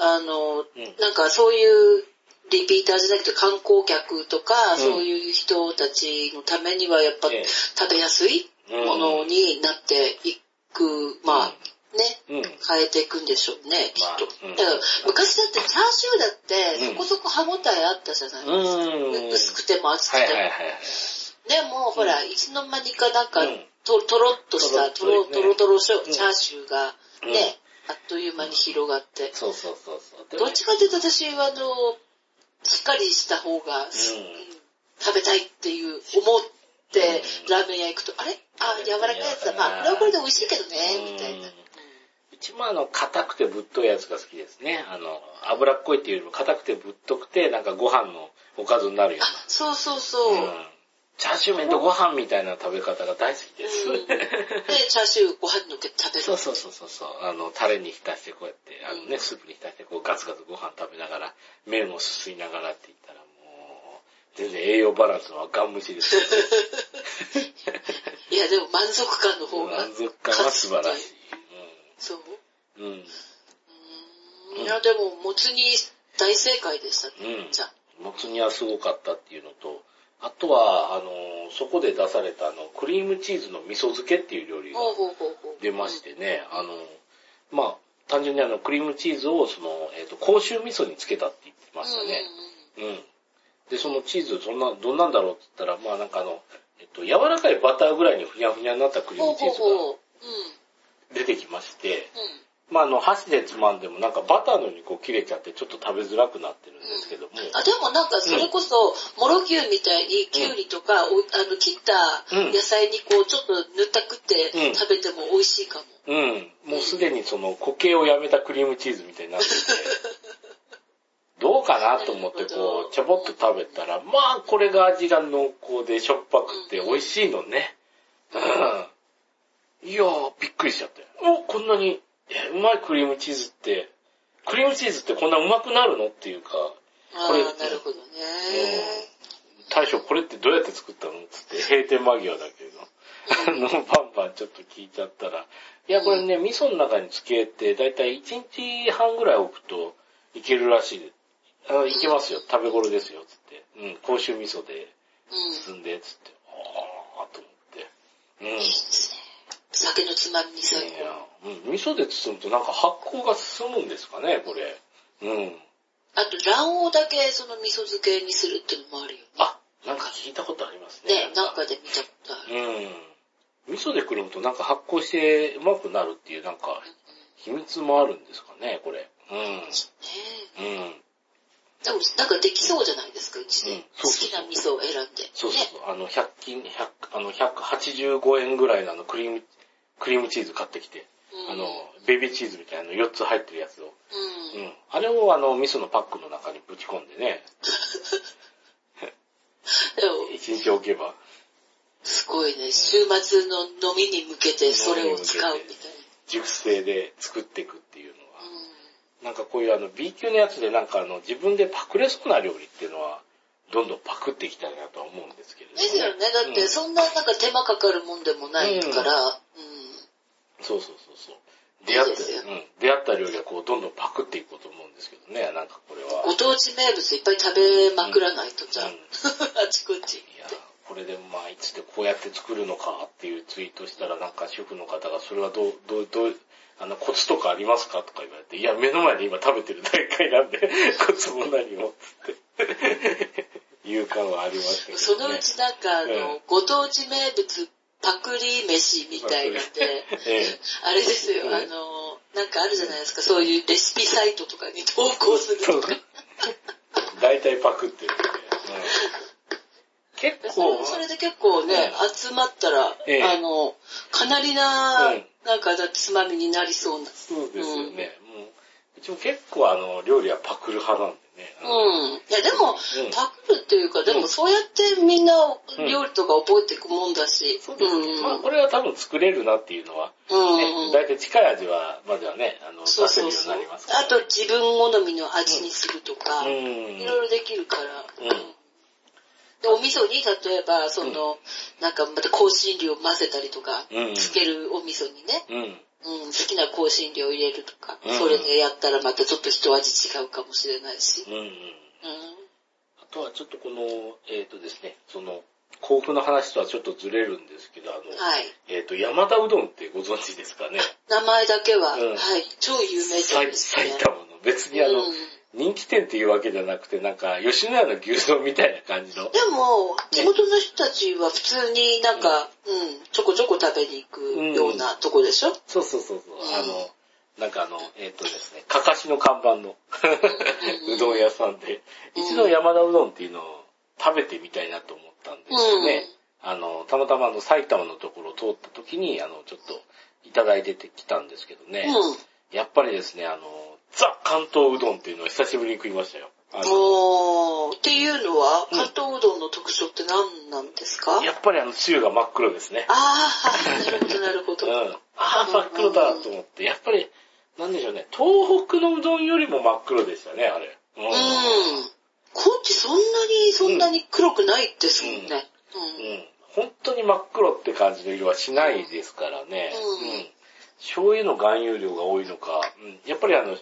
あの、んなんかそういうリピーターじゃなくて観光客とか、んそういう人たちのためにはやっぱええ食べやすいものになっていく、まあね、うん。変えていくんでしょうね、きっと。だから昔だってチャーシューだってうんそこそこ歯応えあったじゃないですか。うん薄くても厚くても。でも、ほら、いつの間にかなんか、うん。ととろっとした、とろとろっとろチャーシューがうん。ね、あっという間に広がって。そうそうそうそう。どっちかというと私は、あの、しっかりした方が、すうん。食べたいっていう、思って、うん。ラーメン屋行くと、あれ？あ、柔らかいやつだ。まあ、これはこれで美味しいけどね、みたいな。うちもあの、硬くてぶっといやつが好きですね。あの、脂っこいっていうよりも硬くてぶっとくて、なんかご飯のおかずになるよあ、そうそうそう。チャーシュー麺とご飯みたいな食べ方が大好きです。うんで、チャーシューご飯にのっけて食べる。そうそうそうそうそう。あの、タレに浸してこうやって、あのね、スープに浸してこうガツガツご飯食べながら、麺をすすいながらって言ったらもう、全然栄養バランスはガン無視ですよ。いや、でも満足感の方が。満足感は素晴らしい。そううん。う？ん。うんいや、でも、もつ煮大正解でしたね。うんじゃあ。もつ煮はすごかったっていうのと、あとは、あの、そこで出されたあの、クリームチーズの味噌漬けっていう料理が。出ましてね、あの、まあ、単純にあの、クリームチーズをその、えっ、と、甲州味噌につけたって言ってましたね。ううん。で、そのチーズ、そんな、どんなんだろうって言ったら、まあなんかあの、えっと、柔らかいバターぐらいにふにゃふにゃになったクリームチーズ。が出てきまして、うん。まああの、箸でつまんでもなんかバターのようにこう切れちゃってちょっと食べづらくなってるんですけども、あ、でもなんかそれこそ、もろ牛みたいにキュウリとか、おあの、切ったうん野菜にこう、ちょっと塗ったくってうん食べても美味しいかも。うん。もうすでにその固形をやめたクリームチーズみたいになってて、どうかなと思ってこう、ちょぼっと食べたら、まあこれが味が濃厚でしょっぱくて美味しいのね。うん。いやー、びっくりしちゃって。お、こんなに、えうまいクリームチーズって、クリームチーズってこんなうまくなるのっていうか、これああ、なるほどね。大将これってどうやって作ったのつって閉店間際だけど、あの、バンバンちょっと聞いちゃったら、いや、これね、味噌の中につけて、だいたい1日半ぐらい置くといけるらしいです。あいけますよ、食べ頃ですよ、つって。うん、甲州味噌でうん。包んで、つって。あーと思って。うん。酒のつまみに最高。いやうん、味噌で包むとなんか発酵が進むんですかね、これ。うん。あと、卵黄だけその味噌漬けにするっていうのもあるよ。あ、なんか聞いたことありますね。ね、なんかで見たことある。うん。味噌でくるむとなんか発酵してうまくなるっていうなんか秘密もあるんですかね、これ。うん。ねうん。でも、なんかできそうじゃないですか、うちで。うん好きな味噌を選んで。ね。そうそうそう。あの、100均、100、あの、185円ぐらいのあのクリーム、クリームチーズ買ってきて、うんあの、ベビーチーズみたいなの4つ入ってるやつを。うん。うん。あれをあの、味噌のパックの中にぶち込んでね、でも、1日置けば。すごいね、週末の飲みに向けてそれを使うみたい熟成で作っていくっていうのは。な。なんかこういうあの B 級のやつでなんかあの自分でパクれそうな料理っていうのはどんどんパクっていきたいなとは思うんですけれども、ですよね。だっうんて、そんななんか手間かかるもんでもないから、うん。そうそうそうそう。出会った、うん、出会った料理はこうどんどんパクっていこうと思うんですけどね、なんかこれは。ご当地名物いっぱい食べまくらないとじゃん。うん あちこちいや、これでまあいつでこうやって作るのかっていうツイートしたらなんか主婦の方がそれはどう、どう、どう、あの、コツとかありますかとか言われて、いや、目の前で今食べてる大会なんで、コツも何も、つって、いう感はありましたけど、ね。そのうちなんかあの、うんご当地名物パクリ飯みたいなんで、え あれですよ、うんあの、なんかあるじゃないですか、そういうレシピサイトとかに投稿するとか。大体パクってる。んで。うん結そ構。れ、それで結構ね、う集まったら、ええ。あの、かなりな、うん。なんかつまみになりそうな。そうですよね。もううちも結構あの、料理はパクる派なんで。ね。うん。いや、でも、うんパクるっていうか、でもそうやってみんな料理とか覚えていくもんだし。そうですね。まあ、これは多分作れるなっていうのは、うん。ねうん。大体近い味は、まではね、あの、そう出せるそうそうようになります。から。あと自分好みの味にするとか、うん。いろいろできるから。うんでお味噌に、例えば、その、なんかまた香辛料混ぜたりとか、うんつけるお味噌にね、うん。うん、好きな香辛料入れるとか、うんそれでやったらまたちょっと一味違うかもしれないし。うん。うん。うん。あとはちょっとこの、えっ、とですね、その、甲府の話とはちょっとずれるんですけど、あの、はい。えっ、と、山田うどんってご存知ですかね？名前だけは、うんはい、超有名さい店ですね。埼玉の。別にあの、うん人気店っていうわけじゃなくて、なんか、吉野家の牛丼みたいな感じの。でも、地元の人たちは普通になんか、うん、ちょこちょこ食べに行くようなとこでしょ、そうそうそうそう。うんあの、なんかあの、えっ、とですね、かかしの看板のう どん屋さんで、うん一度山田うどんっていうのを食べてみたいなと思ったんですよね。あの、たまたまあの埼玉のところを通った時に、あの、ちょっといただいてきたんですけどね。うん。やっぱりですね、あの、ザ関東うどんっていうのを久しぶりに食いましたよ。おー、っていうのは、うん関東うどんの特徴って何なんですか、やっぱりあの、つゆが真っ黒ですね。あー、なるほど、なるほど。うん。ああ、真っ黒だと思って。やっぱり、なんでしょうね。東北のうどんよりも真っ黒でしたね、あれ。ううん。こっちそんなに、そんなに黒くないですもんね。うん。うん。本当に真っ黒って感じの色はしないですからね。うん醤油の含有量が多いのか、うん。やっぱりあの、うん。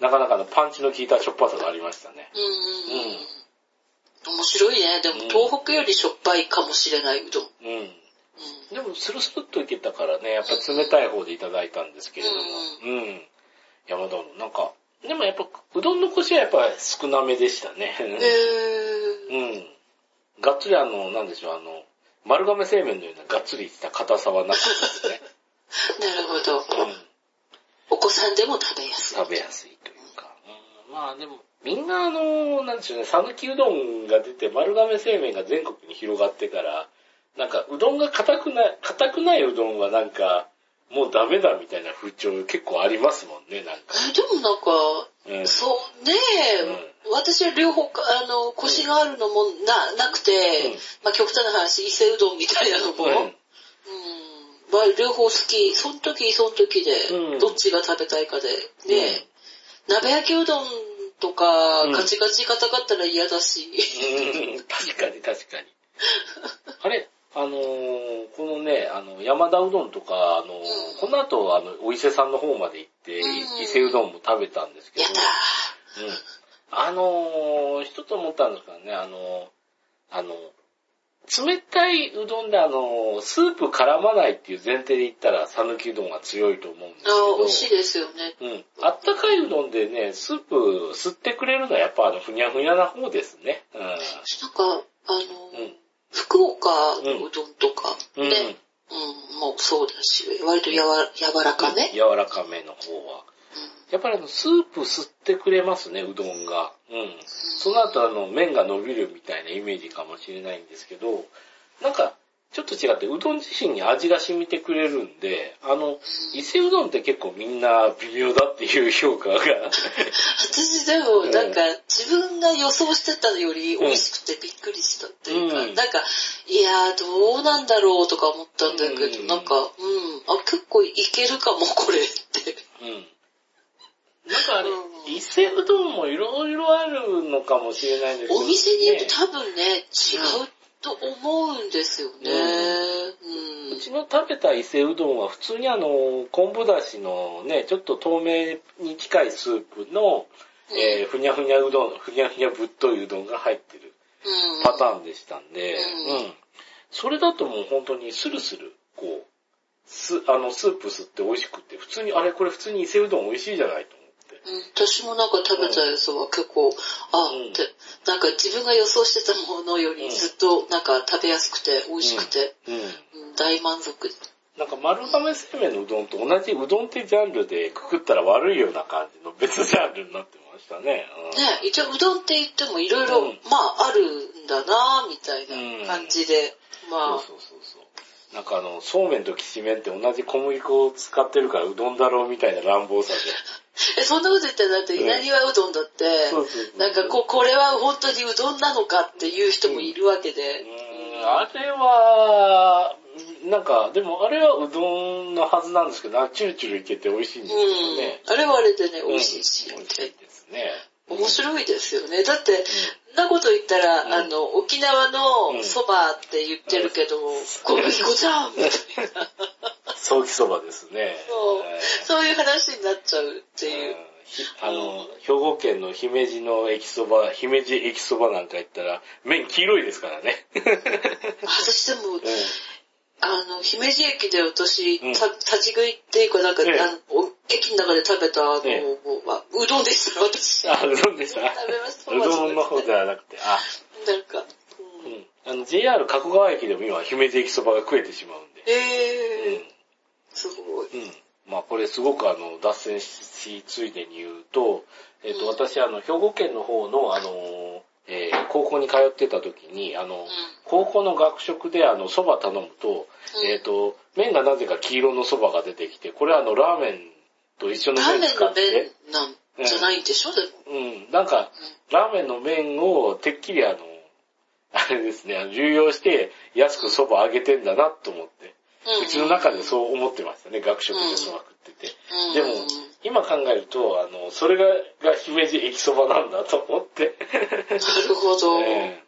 なかなかのパンチの効いたしょっぱさがありましたね。うん。うん。面白いね。でも、うん東北よりしょっぱいかもしれない、うどん。うん。うん。でも、スルスルっといけたからね、やっぱ冷たい方でいただいたんですけれども、うん。山田の、なんか、でもやっぱ、うどんのコシはやっぱ少なめでしたね。へー。うん。がっつりあの、なんでしょう、あの、丸亀製麺のようながっつりした硬さはなかったですね。なるほど。うん。お子さんでも食べやすい。食べやすいというか。うん、まあでも、みんなあの、なんでしょうね、讃岐うどんが出て丸亀製麺が全国に広がってから、なんかうどんが硬くない、硬くないうどんはなんか、もうダメだみたいな風潮結構ありますもんね、なんか。えでもなんか、うん。そうねえ、私は両方か、あの、腰があるのもな、なくて、うんまあ極端な話、伊勢うどんみたいなのも、ううんん、まあ両方好き、その時その時で、うん。どっちが食べたいかで、ねえ、鍋焼きうどんとか、うん。ガチガチ硬かったら嫌だし、うん。確かに確かに。あれ、あのーこのね、あの、山田うどんとか、あのーうん。この後、あの、お伊勢さんの方まで行って、うん。い伊勢うどんも食べたんですけど、やだうん。あのー一つ思ったんですからね、あのーあの、冷たいうどんであのースープ絡まないっていう前提で言ったら、讃岐うどんが強いと思うんですけあど、美味しいですよね。うん。あったかいうどんでね、スープ吸ってくれるのはやっぱあの、ふにゃふにゃな方ですね。うん。なんか、あの、うん福岡のうどんとか、うん。ね、うん、もうそうだし、割とやわ柔らかめ、柔らかめの方は。やっぱりあの、スープ吸ってくれますね、うどんが。うん。その後あの、麺が伸びるみたいなイメージかもしれないんですけど、なんか、ちょっと違って、うどん自身に味が染みてくれるんで、あの、伊勢うどんって結構みんな微妙だっていう評価が、私でもなんか自分が予想してたのより美味しくてびっくりしたっていうか、うんなんか、いやーどうなんだろうとか思ったんだけど、うんなんか、うん、あ、結構いけるかもこれって。うん。なんかあれう、ん。伊勢うどんもいろいろあるのかもしれないんですけど、お店によってね多分ね、違うと思うんですよね。うん。うちの食べた伊勢うどんは普通にあの、昆布だしのね、ちょっと透明に近いスープの、えーふにゃふにゃうどん、ふにゃふにゃぶっというどんが入ってるうん。パターンでしたんで、うん。うん。それだともう本当にスルスル、こう、す、あの、スープ吸って美味しくて、普通に、あれこれ普通に伊勢うどん美味しいじゃないと私もなんか食べたやつは結構、あ、うんって、なんか自分が予想してたものよりずっとなんか食べやすくて美味しくて、うん。うん。大満足。なんか丸亀製麺のうどんと同じうどんってジャンルでくくったら悪いような感じの別ジャンルになってましたね。うん。ね、一応うどんって言ってもいろいろ、うん。まああるんだなみたいな感じで、まあ、そうそうそう。なんかあの、そうめんときしめんって同じ小麦粉を使ってるからうどんだろうみたいな乱暴さで。え、そんなこと言ったらだって稲庭うどんだって、そうそうそうなんかここれは本当にうどんなのかっていう人もいるわけで、うーんあれは、なんか、でもあれはうどんのはずなんですけど、あチュルチュルいけて美味しいんですようん、ね。あれはあれでね、美味しいし、うん美味しいですね。面白いですよね。だって、なこと言ったら、うんあの、沖縄のそばって言ってるけど、小麦粉じゃんみたいな。ソーキそばですね。そうえーそういう話になっちゃうっていう。ひあの、兵庫県の姫路の駅そば、姫路駅そばなんか行ったら、麺黄色いですからね。私でも、うんあの、姫路駅で私、うんた立ち食いっていうかなんか、ええあのお駅の中で食べたあの、えはうどんでした、私。あ、うどんでした。食べましたうどんの方ではなくて、あ、なんか、うんうん。あの、JR 加古川駅でも今、姫路駅そばが食えてしまうんで。えー、すごい。うん。うん。まあ、これすごくあの、脱線し、ついでに言うと、えっ、と、うん私、あの、兵庫県の方の、あの、えー高校に通ってた時に、あの、高校の学食であの、蕎麦頼むと、うん。えっ、と、麺がなぜか黄色の蕎麦が出てきて、これはあの、ラーメンと一緒のラーメンの麺使って、麺なんじゃないんでしょ、でもうん、なんか、ラーメンの麺をてっきりあの、あれですね、あの流用して安く蕎麦あげてんだなと思って、うん。うちの中でそう思ってましたね、学食で蕎麦食ってて。うん。でも、今考えると、あの、それが、が姫路駅蕎麦なんだと思って。なるほど。ええ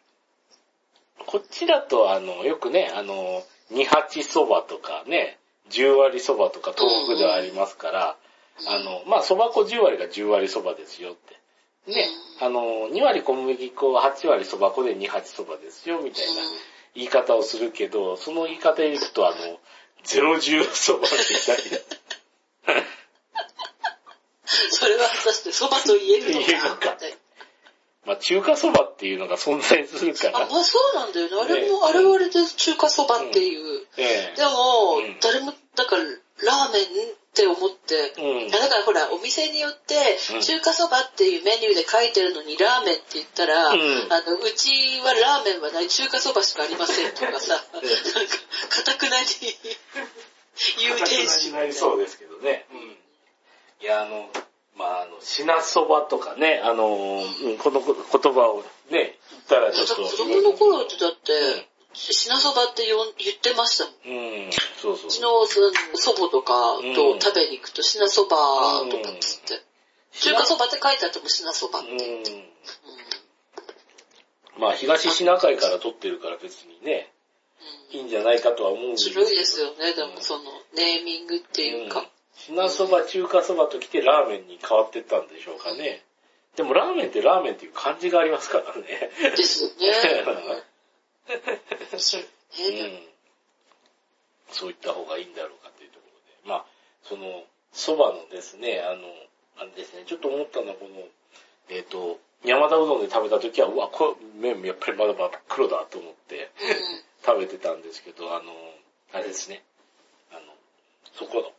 こっちだと、あの、よくね、あの、二八蕎麦とかね、十割蕎麦とか東北ではありますから、あの、まあ、蕎麦粉10割が10割蕎麦ですよって。ね、あの、2割小麦粉、8割蕎麦粉で2八蕎麦ですよ、みたいな言い方をするけど、その言い方でいくと、あの、ゼロ十蕎麦みたいな。それはさせて蕎麦と言えるのかかみたいな。まあ中華そばっていうのが存在するかあ、ら。まあそうなんだよね。あれも、ねあれはあれで中華そばっていう。ええでも、うん誰も、だから、ラーメンって思って、うんだからほら、お店によってうん、中華そばっていうメニューで書いてるのに、ラーメンって言ったら、うんあの、うちはラーメンはない、中華そばしかありませんとかさ、なんか、かたくなに 言う店主になりそうですけどね。うん。いや、あの、まあ、あの、品そばとかね、あの、うんこの言葉をね、言ったらちょっと。子供の頃ってだって、品そばって言ってましたもん。うん、そうそううちの祖母とかと食べに行くと品そばとかっつって。中華そばって書いてあっても品そばってう言って。ん。まあ、東シナ海から取ってるから別にね、いいんじゃないかとは思うん面ですけど白いですよね、でもそのネーミングっていうか。品そば、中華そばと来てラーメンに変わってったんでしょうかね。でもラーメンってラーメンっていう漢字がありますからね。ですよね。うねん。そういった方がいいんだろうかというところで。まあ、その、そばのですね、あの、あれですね、ちょっと思ったのはこの、えっ、と、山田うどんで食べた時は、うわ、これ、麺やっぱりまだ真っ黒だと思って食べてたんですけど、あの、あれですね、あの、そこの、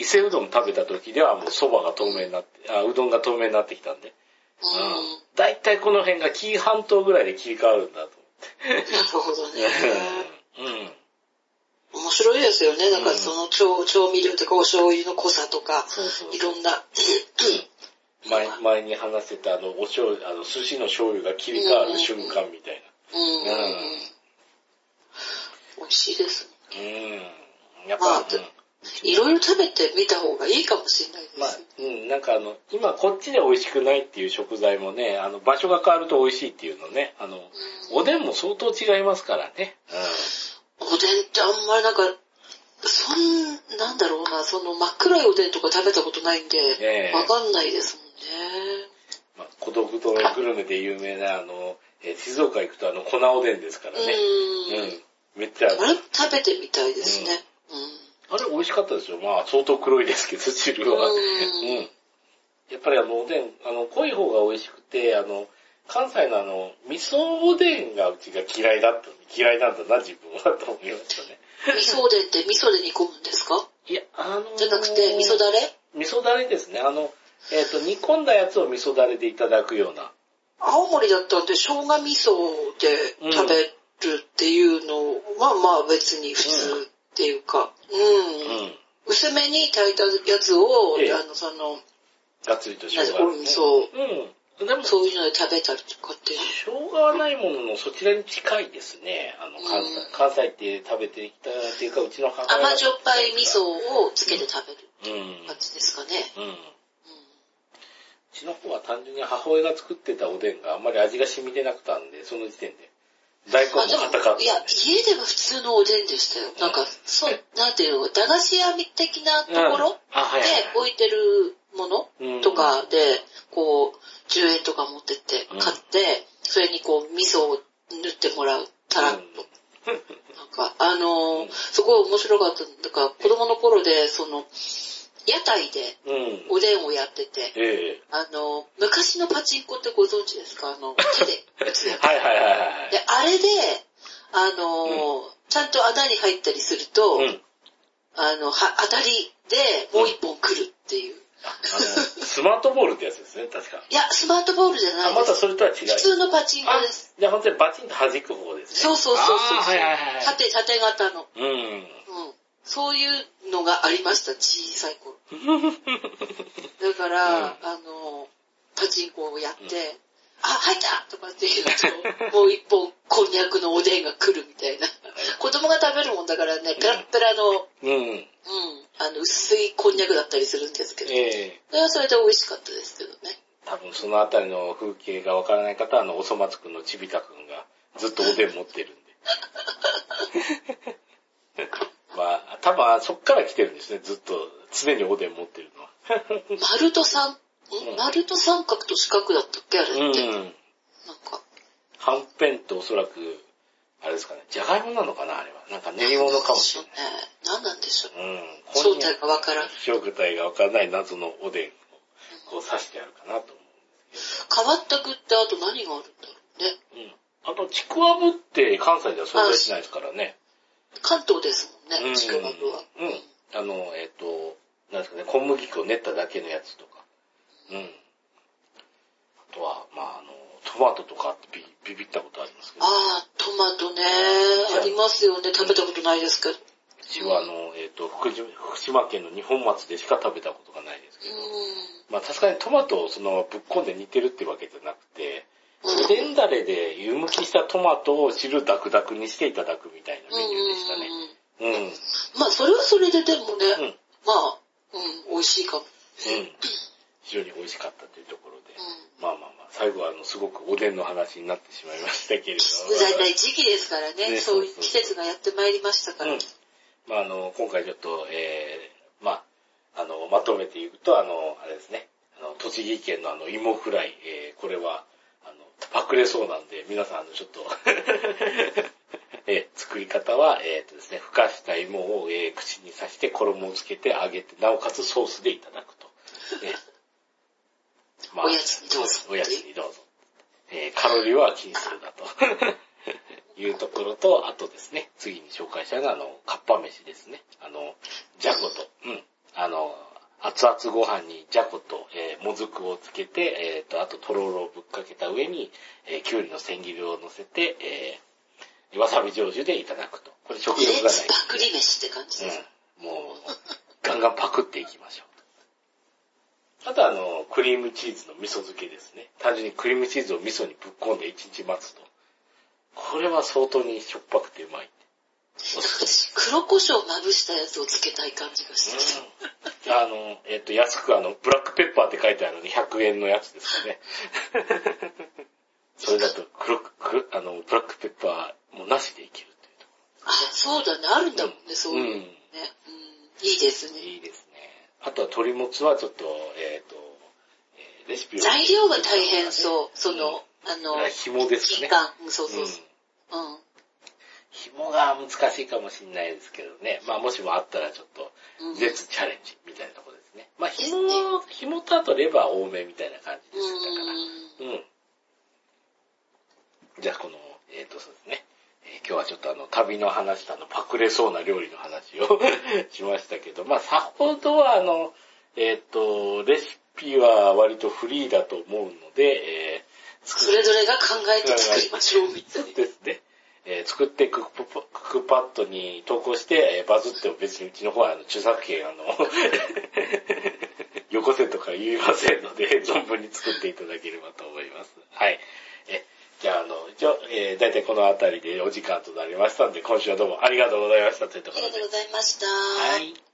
伊勢うどん食べた時ではもう蕎麦が透明になって、あ、うどんが透明になってきたんで、うん。だいたいこの辺が紀伊半島ぐらいで切り替わるんだとなるほどね。思って。うん。面白いですよね。なんかその調調味料とかお醤油の濃さとか、そうそういろんな。前前に話してたあの、お醤油、あの、寿司の醤油が切り替わる瞬間みたいうん。な。美味しいです。うん。うん。やっまあぱ、うんいろいろ食べてみた方がいいかもしれないです。まあ、うん、なんかあの、今こっちで美味しくないっていう食材もね、あの、場所が変わると美味しいっていうのね、あの、おでんも相当違いますからね。おでんってあんまりなんか、そん、なんだろうな、その真っ黒いおでんとか食べたことないんで、ええわかんないですもんね。まあ、孤独とグルメで有名なあの、えー静岡行くとあの、粉おでんですからね。う。うんん。めっちゃ、あれ？食べてみたいですね。あれ美味しかったですよ。まあ、相当黒いですけど、汁は。うんうん。やっぱりあの、おでん、あの、濃い方が美味しくて、あの、関西のあの、味噌おでんがうちが嫌いだった。嫌いなんだな、自分は、と思いましたね。味噌おでんって味噌で煮込むんですか？いや、あのーじゃなくて味噌だれ？味噌だれですね。あの、えっ、と、煮込んだやつを味噌だれでいただくような。青森だったんで生姜味噌で食べるっていうのは、まあ別に普通っていうか、うん。うん。薄めに炊いたやつを、ええあの、その、がっつりと生なんか姜ね。そう、うん。でも、そういうので食べたりとかっていう。生姜はないもののそちらに近いですね。あの、関西、うん関西って食べてきたっていうか、うちの母親が甘じょっぱい味噌をつけて食べるうん。感じですかね。うん。うちの方は単純に母親が作ってたおでんがあんまり味が染みてなくたんで、その時点で。大根も硬かった。いや、家では普通のおでんでしたよ。なんか、そう、なんていうの、駄菓子屋的なところではい。置いてるものうんとかで、こう、10円とか持ってってうん買って、それにこう、味噌を塗ってもらう、たらっと。なんか、あのーすごい面白かった。だから、子供の頃で、その、屋台でうん。おでんをやってて、ええあの、昔のパチンコってご存知ですか？あの、手で 打つやつ。はいはいはいはい。で、あれで、あのーちゃんと穴に入ったりすると、うん。あの、は、当たりでもう一本来るっていう。スマートボールってやつですね、確か。いや、スマートボールじゃなあ、いです。またそれとは違う。普通のパチンコあです。じゃあ本当にバチンと弾く方ですね。そうそうそうそう。あーはいはいはい。縦、縦型の。うん。うん。そういうのがありました、小さい頃。だから、うんあの、パチンコをやって、あ、入ったとかって言うと、もう 一本こんにゃくのおでんが来るみたいな。子供が食べるもんだからね、ペラッペラの、うん。うん、あの、薄いこんにゃくだったりするんですけど、ええそれはそれで美味しかったですけどね。多分そのあたりの風景がわからない方は、あの、おそ松くんのちびたくんがずっとおでん持ってるんで。まあ、多分そっから来てるんですね、ずっと。常におでん持ってるのは。丸と三、うんん丸と三角と四角だったっけあれって？うん。なんか、はんぺんとおそらく、あれですかね、じゃがいもなのかなあれは。なんか練り物かもしれない。ね。何なんでしょう。うん。正体がわからん。正体がわからない謎のおでんをこう刺してあるかなと思変わった具ってあと何があるんだろうね。う。うん。あと、ちくわぶって関西では存在しないですからね。関東ですもんうんね、ちくわぶは。うん。あの、えっ、と、なんですかね、小麦粉を練っただけのやつとか。うん。あとは、まああの、トマトとかってビビビったことありますけど。ああ、トマトね。ありますよね。食べたことないですけど。私はあの、えっ、と福島、福島県の二本松でしか食べたことがないですけど。うまあ確かにトマトをそのぶっこんで煮てるってわけじゃなくて、ん。おでんだれで湯むきしたトマトを汁ダクダクにしていただくみたいなメニューでしたね。うんうん。うん。まあ、それはそれででもね、うん。まあ、うん、美味しいかも。非常に美味しかったというところで。うまあまあまあ、最後はあの、すごくおでんの話になってしまいましたけれども。ん。だいたい時期ですからね、ねそういう季節がやってまいりましたから。うん。まああの、今回ちょっと、えー、まあ、あの、まとめて言うと、あの、あれですね、あの、栃木県のあの、芋フライ、えー、これは、パクれそうなんで、皆さん、あの、ちょっと、えー作り方は、えっ、とですね、ふかした芋を、えー口に刺して衣をつけて揚げて、なおかつソースでいただくと。ねまおやつにどうぞおやつにどうぞ。えーカロリーは気にするなと。いうところと、あとですね、次に紹介したいのは、あの、かっぱ飯ですね。あの、じゃこと、うん。あの、熱々ご飯にじゃこと、えーもずくをつけて、えっ、と、あととろろをぶっかけた上に、えーきゅうりの千切りを乗せて、えーわさび醤油でいただくと。これ食欲がない。ツパクリ飯って感じです。うん。もう、ガンガンパクっていきましょう。あとあの、クリームチーズの味噌漬けですね。単純にクリームチーズを味噌にぶっ込んで1日待つと。これは相当にしょっぱくてうまい。私、黒胡椒まぶしたやつをつけたい感じがしてうん。あの、えっ、と、安くあの、ブラックペッパーって書いてあるのに100円のやつですかね。それだと黒く、黒あの、ブラックペッパーもなしでいけるというとこあ、そうだね、あるんだもんね、そういうのね。うん、いいですろ。ね。いいですね。あとは鶏もつはちょっと、えっ、と、えーレシピを。材料が大変そう。その、あの、うん紐ですかね期間。うんそうそうそう。うん。紐が難しいかもしれないですけどね。まあもしもあったらちょっと、うん絶チャレンジみたいなところですね。まあ紐、ね紐とあとレバー多めみたいな感じでうしたから。ん。うん。じゃあこの、えっ、とそうですね。えー今日はちょっとあの、旅の話とあの、パクれそうな料理の話を しましたけど、まあさほどはあの、えっ、と、レシピは割とフリーだと思うので、えーそれぞれが考えて作りましょう、みたいそうですね。えー作ってクックックパッドに投稿して、えーバズっても別にうちの方はあの著作権あの、よこせとか言いませんので、存分に作っていただければと思います。はい。えじゃあ、あの、一応、えー、だいたいこのあたりでお時間となりましたので、今週はどうもありがとうございましたというとな。ころでありがとう。ございました。はい。